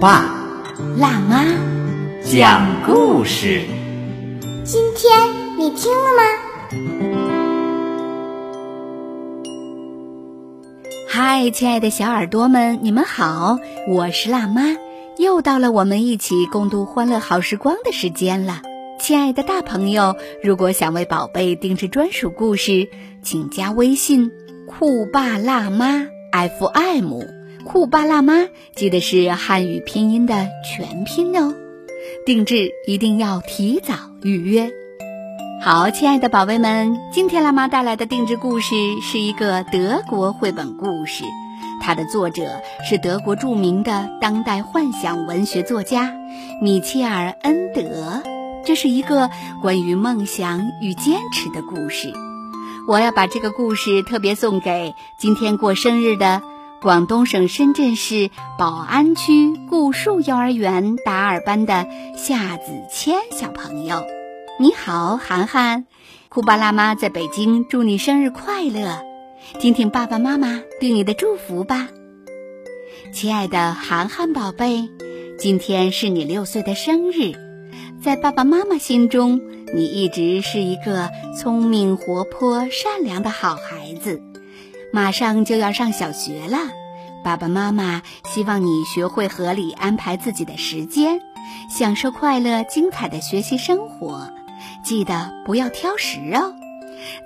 爸辣妈，讲故事。今天你听了吗？嗨，亲爱的小耳朵们，你们好，我是辣妈，又到了我们一起共度欢乐好时光的时间了。亲爱的大朋友，如果想为宝贝定制专属故事，请加微信“酷爸辣妈 FM”。酷爸辣妈记得是汉语拼音的全拼哦，定制一定要提早预约。好，亲爱的宝贝们，今天辣妈带来的定制故事是一个德国绘本故事，它的作者是德国著名的当代幻想文学作家米切尔·恩德。这是一个关于梦想与坚持的故事。我要把这个故事特别送给今天过生日的广东省深圳市宝安区固树幼儿园达尔班的夏子谦小朋友。你好，涵涵，酷爸辣妈在北京祝你生日快乐，听听爸爸妈妈对你的祝福吧。亲爱的涵涵宝贝，今天是你六岁的生日，在爸爸妈妈心中，你一直是一个聪明、活泼、善良的好孩子。马上就要上小学了，爸爸妈妈希望你学会合理安排自己的时间，享受快乐、精彩的学习生活。记得不要挑食哦，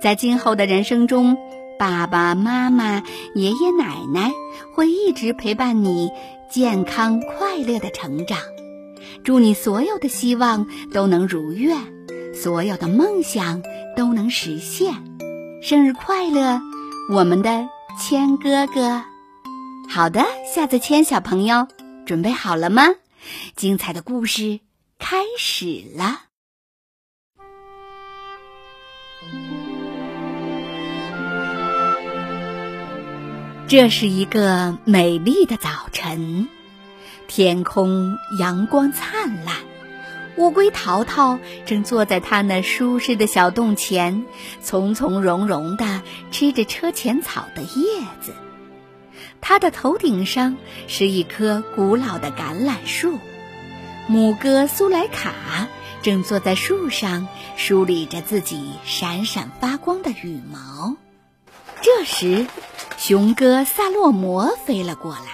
在今后的人生中，爸爸妈妈、爷爷奶奶会一直陪伴你健康快乐的成长。祝你所有的希望都能如愿，所有的梦想都能实现。生日快乐，我们的谦哥哥！好的，夏子谦小朋友，准备好了吗？精彩的故事开始了。这是一个美丽的早晨，天空阳光灿烂。乌龟淘淘正坐在它那舒适的小洞前，从从容容地吃着车前草的叶子。它的头顶上是一棵古老的橄榄树，母鸽苏莱卡正坐在树上梳理着自己闪闪发光的羽毛。这时，雄鸽萨洛摩飞了过来，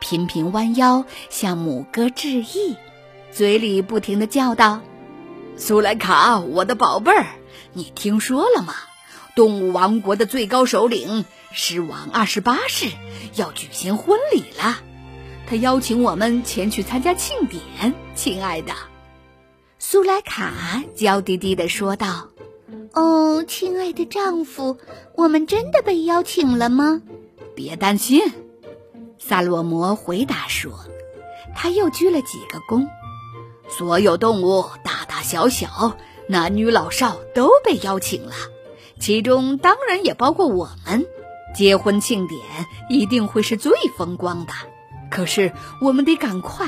频频弯腰向母鸽致意，嘴里不停地叫道：“苏莱卡，我的宝贝儿，你听说了吗？动物王国的最高首领狮王二十八世要举行婚礼了，他邀请我们前去参加庆典。亲爱的，苏莱卡娇滴滴地说道。”哦，亲爱的丈夫，我们真的被邀请了吗？别担心，萨洛摩回答说。他又鞠了几个躬。所有动物，大大小小、男女老少都被邀请了，其中当然也包括我们。结婚庆典一定会是最风光的。可是我们得赶快，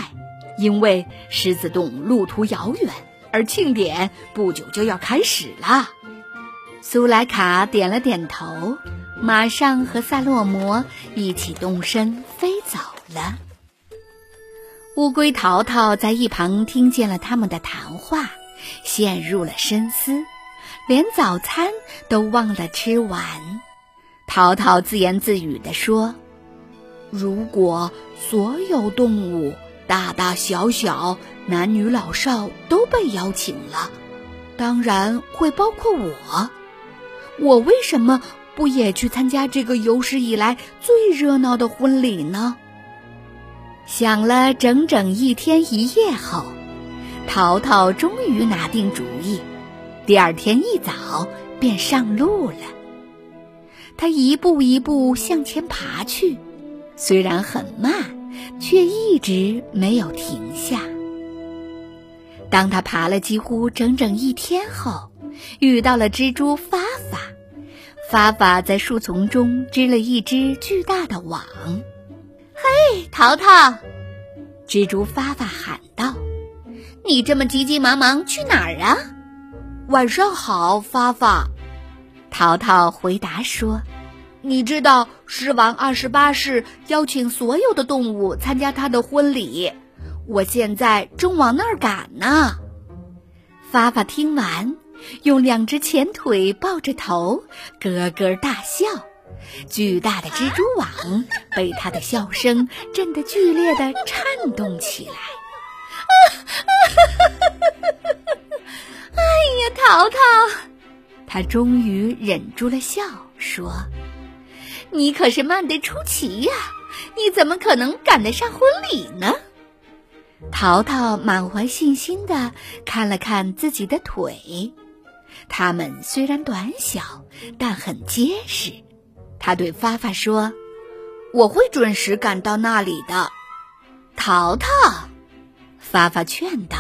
因为狮子洞路途遥远，而庆典不久就要开始了。苏莱卡点了点头，马上和萨洛摩一起动身飞走了。乌龟淘淘在一旁听见了他们的谈话，陷入了深思，连早餐都忘了吃完。淘淘自言自语地说：“如果所有动物，大大小小、男女老少都被邀请了，当然会包括我。”我为什么不也去参加这个有史以来最热闹的婚礼呢？想了整整一天一夜后，淘淘终于拿定主意。第二天一早便上路了。他一步一步向前爬去，虽然很慢，却一直没有停下。当他爬了几乎整整一天后，遇到了蜘蛛发发。发发在树丛中织了一只巨大的网。嘿，淘淘！蜘蛛发发喊道：“你这么急急忙忙去哪儿啊？”晚上好，发发。淘淘回答说：“你知道狮王二十八世邀请所有的动物参加他的婚礼，我现在正往那儿赶呢。”发发听完。用两只前腿抱着头，咯咯大笑。巨大的蜘蛛网被他的笑声震得剧烈的颤动起来。哎呀，淘淘！他终于忍住了笑，说：“你可是慢得出奇呀！你怎么可能赶得上婚礼呢？”淘淘满怀信心的看了看自己的腿。它们虽然短小，但很结实。他对发发说：“我会准时赶到那里的。”淘淘，发发劝道：“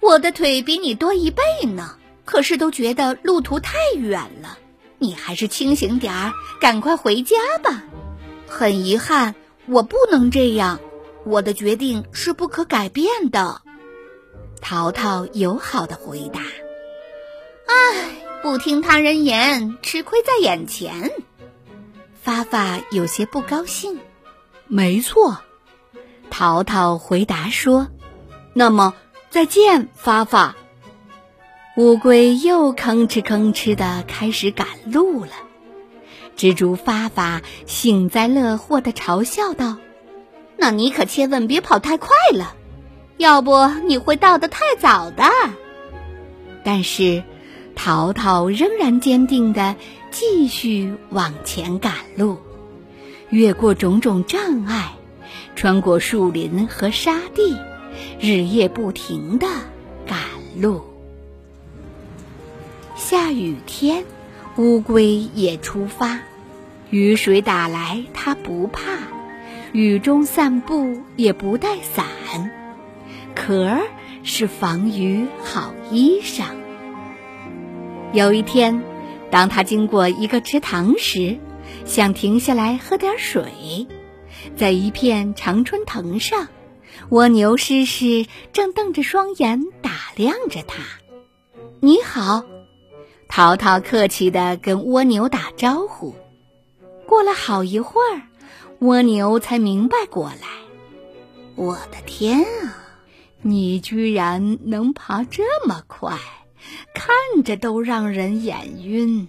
我的腿比你多一倍呢，可是都觉得路途太远了。你还是清醒点儿，赶快回家吧。”很遗憾，我不能这样。我的决定是不可改变的。”淘淘友好的回答。唉，不听他人言，吃亏在眼前。发发有些不高兴。没错，淘淘回答说：“那么再见，发发。”乌龟又吭哧吭哧的开始赶路了。蜘蛛发发幸灾乐祸的嘲笑道：“那你可千万别跑太快了，要不你会到的太早的。”但是。淘淘仍然坚定地继续往前赶路，越过种种障碍，穿过树林和沙地，日夜不停地赶路。下雨天，乌龟也出发，雨水打来它不怕，雨中散步也不带伞，壳儿是防雨好衣裳。有一天，当他经过一个池塘时，想停下来喝点水。在一片常春藤上，蜗牛诗诗正瞪着双眼打量着他。“你好！”淘淘客气地跟蜗牛打招呼。过了好一会儿，蜗牛才明白过来：“我的天啊，你居然能爬这么快！”看着都让人眼晕。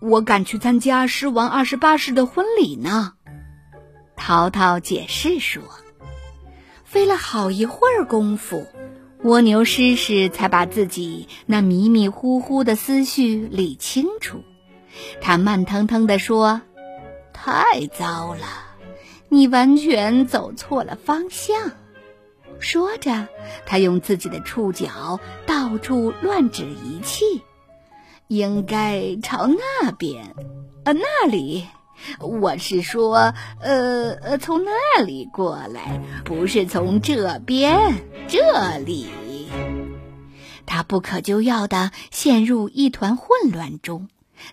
我赶去参加狮王二十八世的婚礼呢。淘淘解释说：“费了好一会儿功夫，蜗牛诗诗才把自己那迷迷糊糊的思绪理清楚。他慢腾腾地说：‘太糟了，你完全走错了方向。’”说着，他用自己的触角到处乱指一气，应该朝那边，呃，那里。我是说，呃呃，从那里过来，不是从这边，这里。他不可救药的陷入一团混乱中，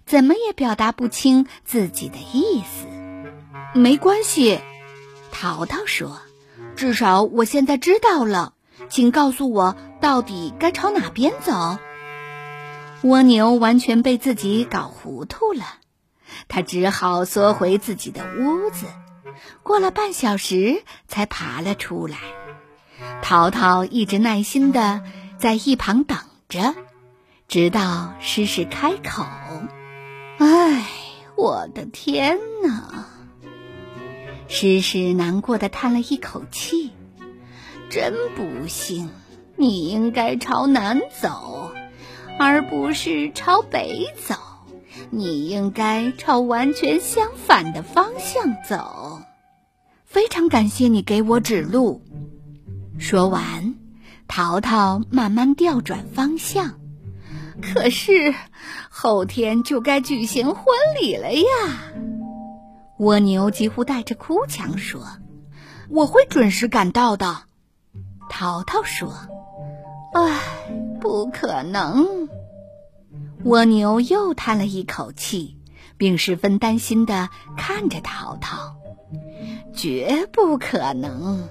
怎么也表达不清自己的意思。没关系，淘淘说。至少我现在知道了，请告诉我到底该朝哪边走。蜗牛完全被自己搞糊涂了，它只好缩回自己的屋子。过了半小时，才爬了出来。淘淘一直耐心的在一旁等着，直到诗诗开口：“唉，我的天哪！”诗诗难过的叹了一口气：“真不幸，你应该朝南走，而不是朝北走。你应该朝完全相反的方向走。”非常感谢你给我指路。说完，淘淘慢慢调转方向。可是后天就该举行婚礼了呀！蜗牛几乎带着哭腔说：“我会准时赶到的。淘淘说：“唉，不可能。”蜗牛又叹了一口气，并十分担心的看着淘淘：“绝不可能！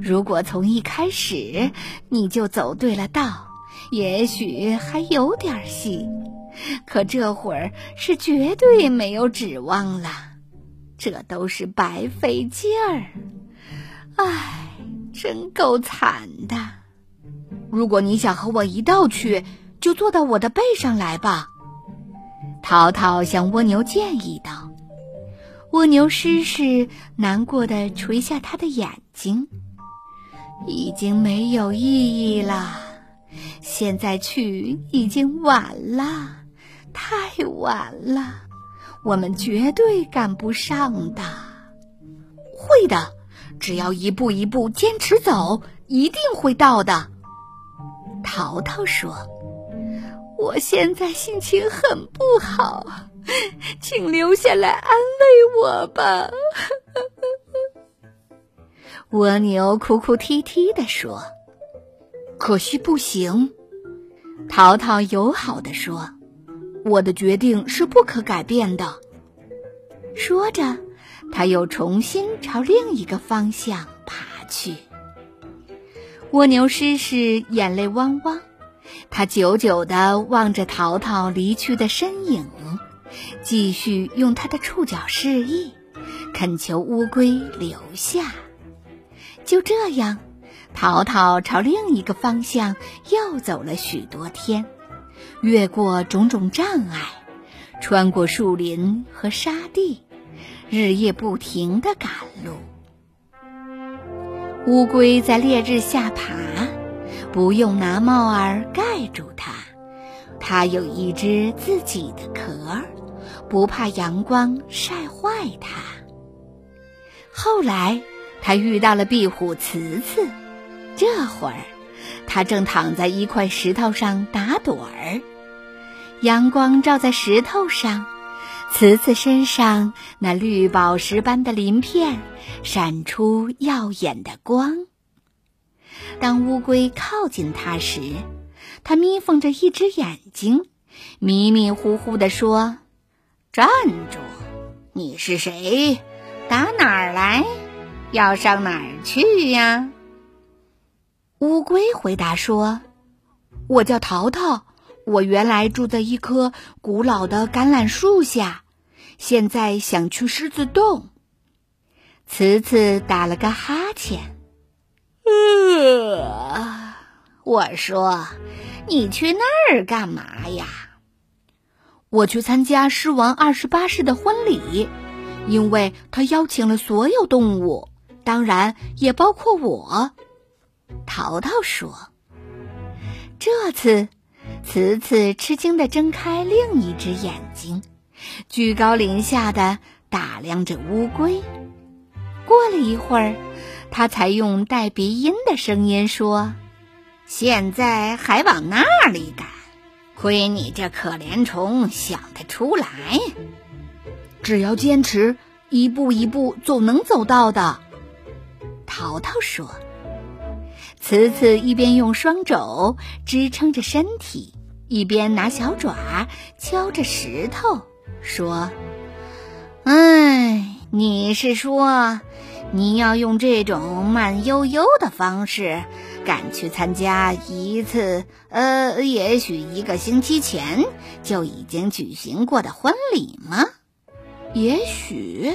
如果从一开始你就走对了道，也许还有点戏。可这会儿是绝对没有指望了，这都是白费劲儿。唉。”真够惨的！如果你想和我一道去，就坐到我的背上来吧。”淘淘向蜗牛建议道。蜗牛湿湿难过的垂下他的眼睛，已经没有意义了。现在去已经晚了，太晚了，我们绝对赶不上的。会的。只要一步一步坚持走，一定会到的。淘淘说：“我现在心情很不好，请留下来安慰我吧。”蜗牛哭哭啼啼地说：“可惜不行。”淘淘友好地说：“我的决定是不可改变的。”说着。他又重新朝另一个方向爬去。蜗牛诗诗眼泪汪汪，他久久地望着淘淘离去的身影，继续用他的触角示意，恳求乌龟留下。就这样，淘淘朝另一个方向又走了许多天，越过种种障碍，穿过树林和沙地。日夜不停的赶路，乌龟在烈日下爬，不用拿帽儿盖住它。它有一只自己的壳，不怕阳光晒坏它。后来，它遇到了壁虎慈慈，这会儿，它正躺在一块石头上打盹儿，阳光照在石头上。慈慈身上那绿宝石般的鳞片闪出耀眼的光。当乌龟靠近它时，它眯缝着一只眼睛，迷迷糊糊地说：“站住！你是谁？打哪儿来？要上哪儿去呀？”乌龟回答说：“我叫淘淘。”我原来住在一棵古老的橄榄树下，现在想去狮子洞。慈慈打了个哈欠，呃，我说，你去那儿干嘛呀？我去参加狮王二十八世的婚礼，因为他邀请了所有动物，当然也包括我。淘淘说：“这次。”慈慈吃惊地睁开另一只眼睛，居高临下的打量着乌龟。过了一会儿，他才用带鼻音的声音说：“现在还往那里赶？亏你这可怜虫想得出来！只要坚持，一步一步总能走到的。”淘淘说。慈慈一边用双肘支撑着身体，一边拿小爪敲着石头，说：“哎，你是说，你要用这种慢悠悠的方式赶去参加一次，呃，也许一个星期前就已经举行过的婚礼吗？也许，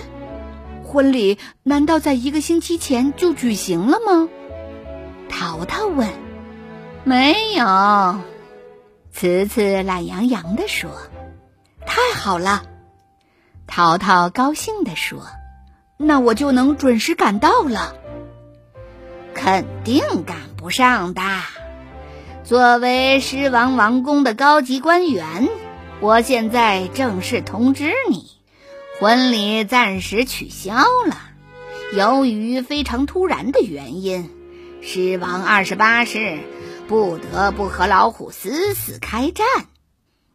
婚礼难道在一个星期前就举行了吗？”淘淘问：“没有。”慈慈懒洋洋地说：“太好了！”淘淘高兴地说：“那我就能准时赶到了。”肯定赶不上的。作为狮王王宫的高级官员，我现在正式通知你，婚礼暂时取消了。由于非常突然的原因。狮王二十八世不得不和老虎死死开战，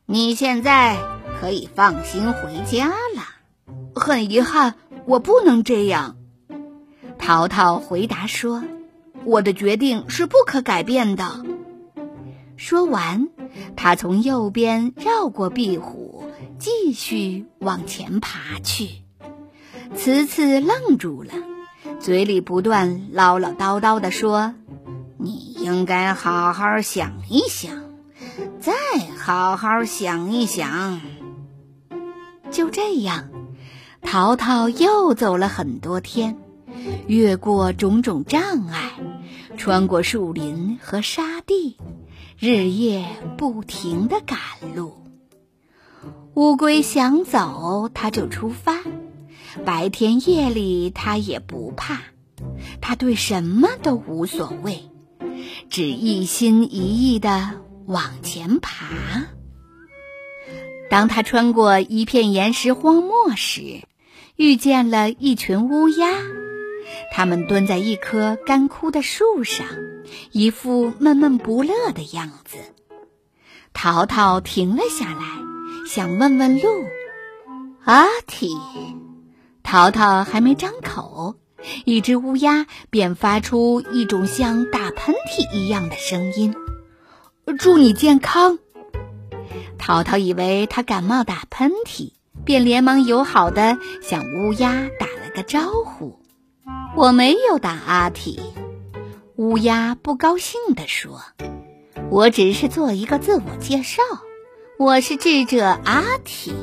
你现在可以放心回家了。很遗憾，我不能这样。淘淘回答说：“我的决定是不可改变的。”说完，他从右边绕过壁虎，继续往前爬去。慈慈愣住了，嘴里不断唠唠叨叨地说：“你应该好好想一想，再好好想一想。”就这样，淘淘又走了很多天，越过种种障碍，穿过树林和沙地，日夜不停地赶路。乌龟想走，它就出发。白天夜里，它也不怕，它对什么都无所谓，只一心一意地往前爬。当他穿过一片岩石荒漠时，遇见了一群乌鸦，它们蹲在一棵干枯的树上，一副闷闷不乐的样子。淘淘停了下来，想问问路。阿嚏，淘淘还没张口，一只乌鸦便发出一种像打喷嚏一样的声音：“祝你健康。”淘淘以为他感冒打喷嚏，便连忙友好的向乌鸦打了个招呼。我没有打阿嚏，乌鸦不高兴地说：“我只是做一个自我介绍，我是智者阿体。”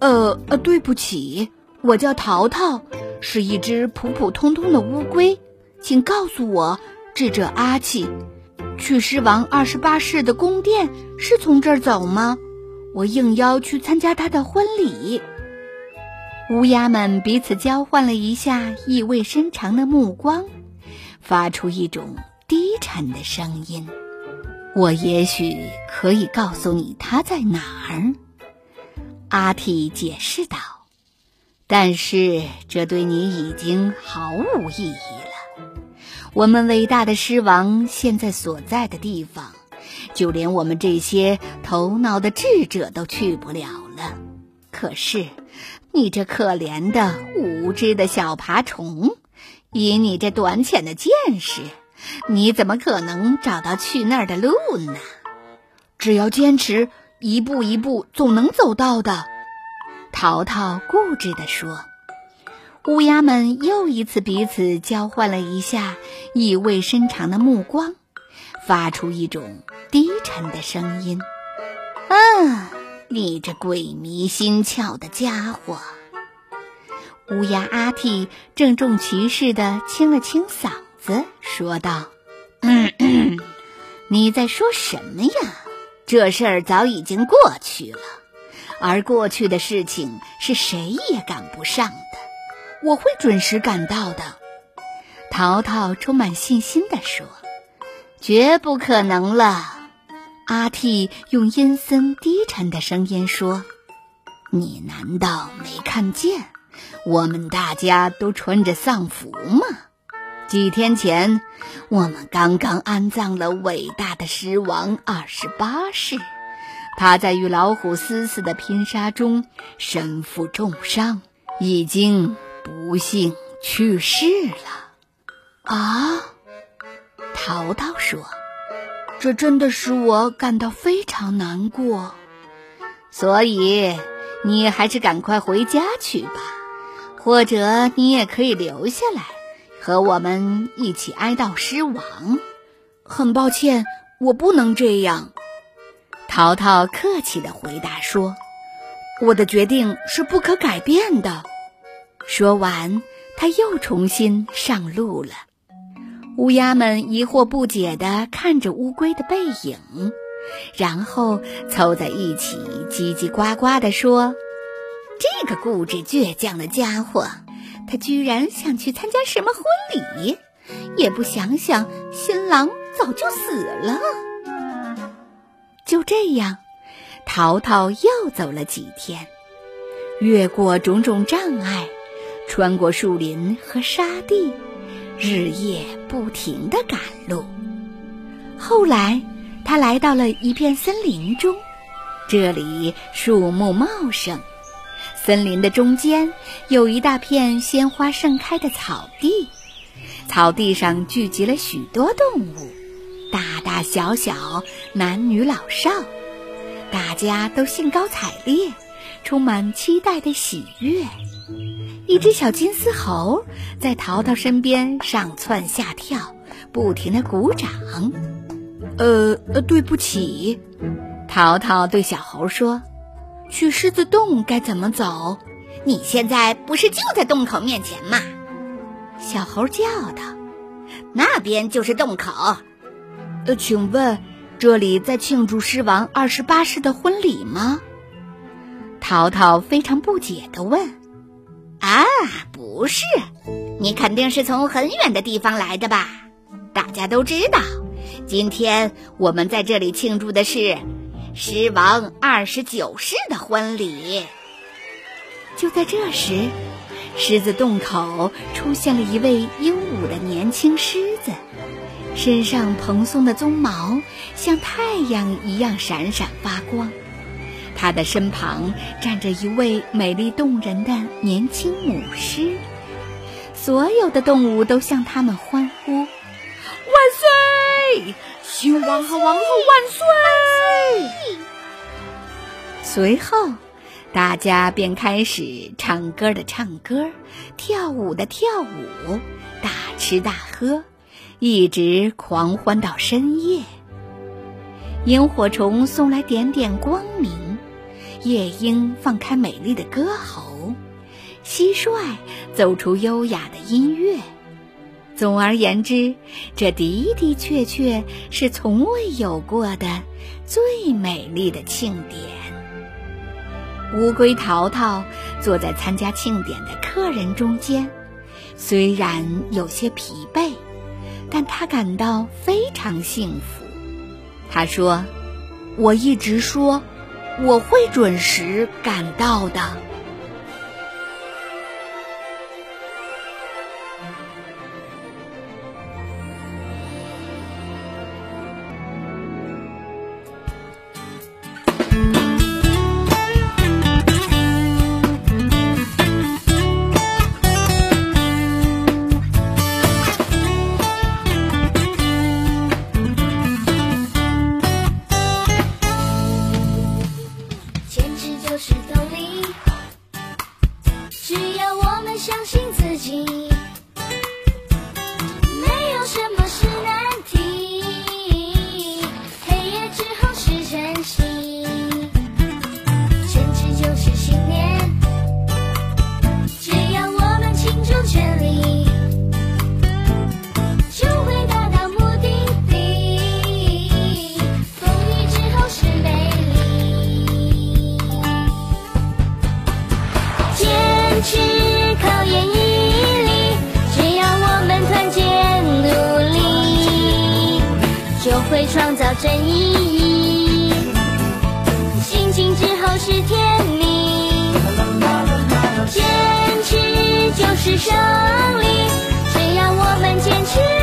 呃呃，对不起，我叫淘淘，是一只普普通通的乌龟，请告诉我，智者阿奇。去狮王二十八世的宫殿是从这儿走吗？我应邀去参加他的婚礼。乌鸦们彼此交换了一下意味深长的目光，发出一种低沉的声音。我也许可以告诉你他在哪儿，阿嚏解释道。但是这对你已经毫无意义了。我们伟大的狮王现在所在的地方，就连我们这些头脑的智者都去不了了。可是，你这可怜的无知的小爬虫，以你这短浅的见识，你怎么可能找到去那儿的路呢？只要坚持，一步一步，总能走到的。淘淘固执地说。乌鸦们又一次彼此交换了一下意味深长的目光，发出一种低沉的声音：“啊，你这鬼迷心窍的家伙！”乌鸦阿嚏郑重其事地清了清嗓子，说道：“嗯嗯，你在说什么呀？这事儿早已经过去了，而过去的事情是谁也赶不上的。”我会准时赶到的，淘淘充满信心地说：“绝不可能了。”阿嚏用阴森低沉的声音说：“你难道没看见，我们大家都穿着丧服吗？几天前，我们刚刚安葬了伟大的狮王二十八世，他在与老虎嘶嘶的拼杀中身负重伤，已经。”不幸去世了，啊！淘淘说：“这真的使我感到非常难过，所以你还是赶快回家去吧，或者你也可以留下来和我们一起哀悼狮王。”很抱歉，我不能这样。”淘淘客气的回答说：“我的决定是不可改变的。”说完，他又重新上路了。乌鸦们疑惑不解地看着乌龟的背影，然后凑在一起叽叽呱呱地说：“这个固执倔强的家伙，他居然想去参加什么婚礼，也不想想新郎早就死了。”就这样，淘淘又走了几天，越过种种障碍。穿过树林和沙地，日夜不停地赶路。后来，他来到了一片森林中，这里树木茂盛，森林的中间有一大片鲜花盛开的草地。草地上聚集了许多动物，大小小，男女老少，大家都兴高采烈，充满期待的喜悦。一只小金丝猴在淘淘身边上蹿下跳，不停的鼓掌。呃呃，对不起，淘淘对小猴说：“去狮子洞该怎么走？你现在不是就在洞口面前吗？”小猴叫道：“那边就是洞口。”呃，请问这里在庆祝狮王二十八世的婚礼吗？淘淘非常不解地问。啊，不是，你肯定是从很远的地方来的吧？大家都知道，今天我们在这里庆祝的是狮王二十九世的婚礼。就在这时，狮子洞口出现了一位英武的年轻狮子，身上蓬松的鬃毛像太阳一样闪闪发光。他的身旁站着一位美丽动人的年轻母狮，所有的动物都向他们欢呼：“万岁！新王和王后万岁！”随后，大家便开始唱歌的唱歌，跳舞的跳舞，大吃大喝，一直狂欢到深夜。萤火虫送来点点光明。夜莺放开美丽的歌喉，蟋蟀奏出优雅的音乐。总而言之，这的的确确是从未有过的最美丽的庆典。乌龟淘淘坐在参加庆典的客人中间，虽然有些疲惫，但他感到非常幸福。他说：“我一直说。”我会准时赶到的。创造真意义，心情之后是甜蜜，坚持就是胜利。只要我们坚持。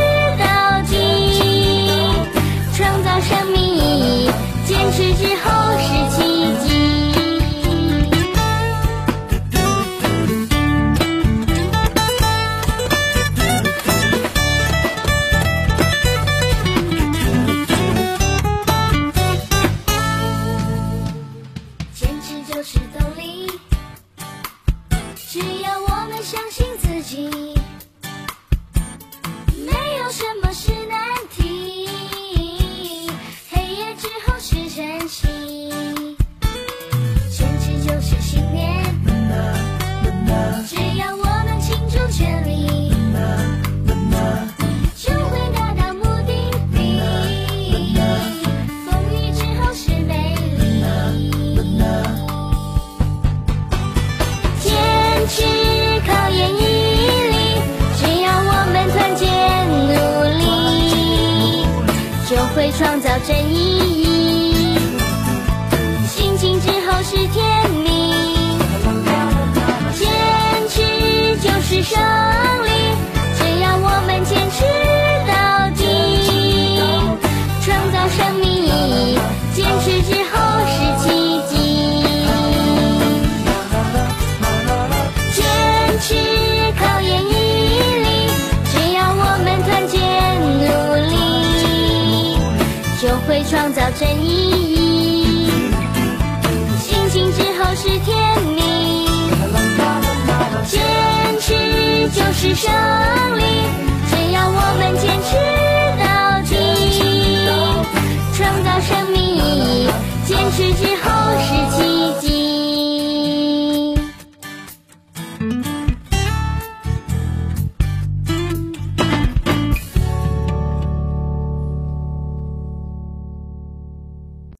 创造真意。星星之后是天明，坚持就是胜利，只要我们坚持到底，创造生命意义，坚持之后是奇迹。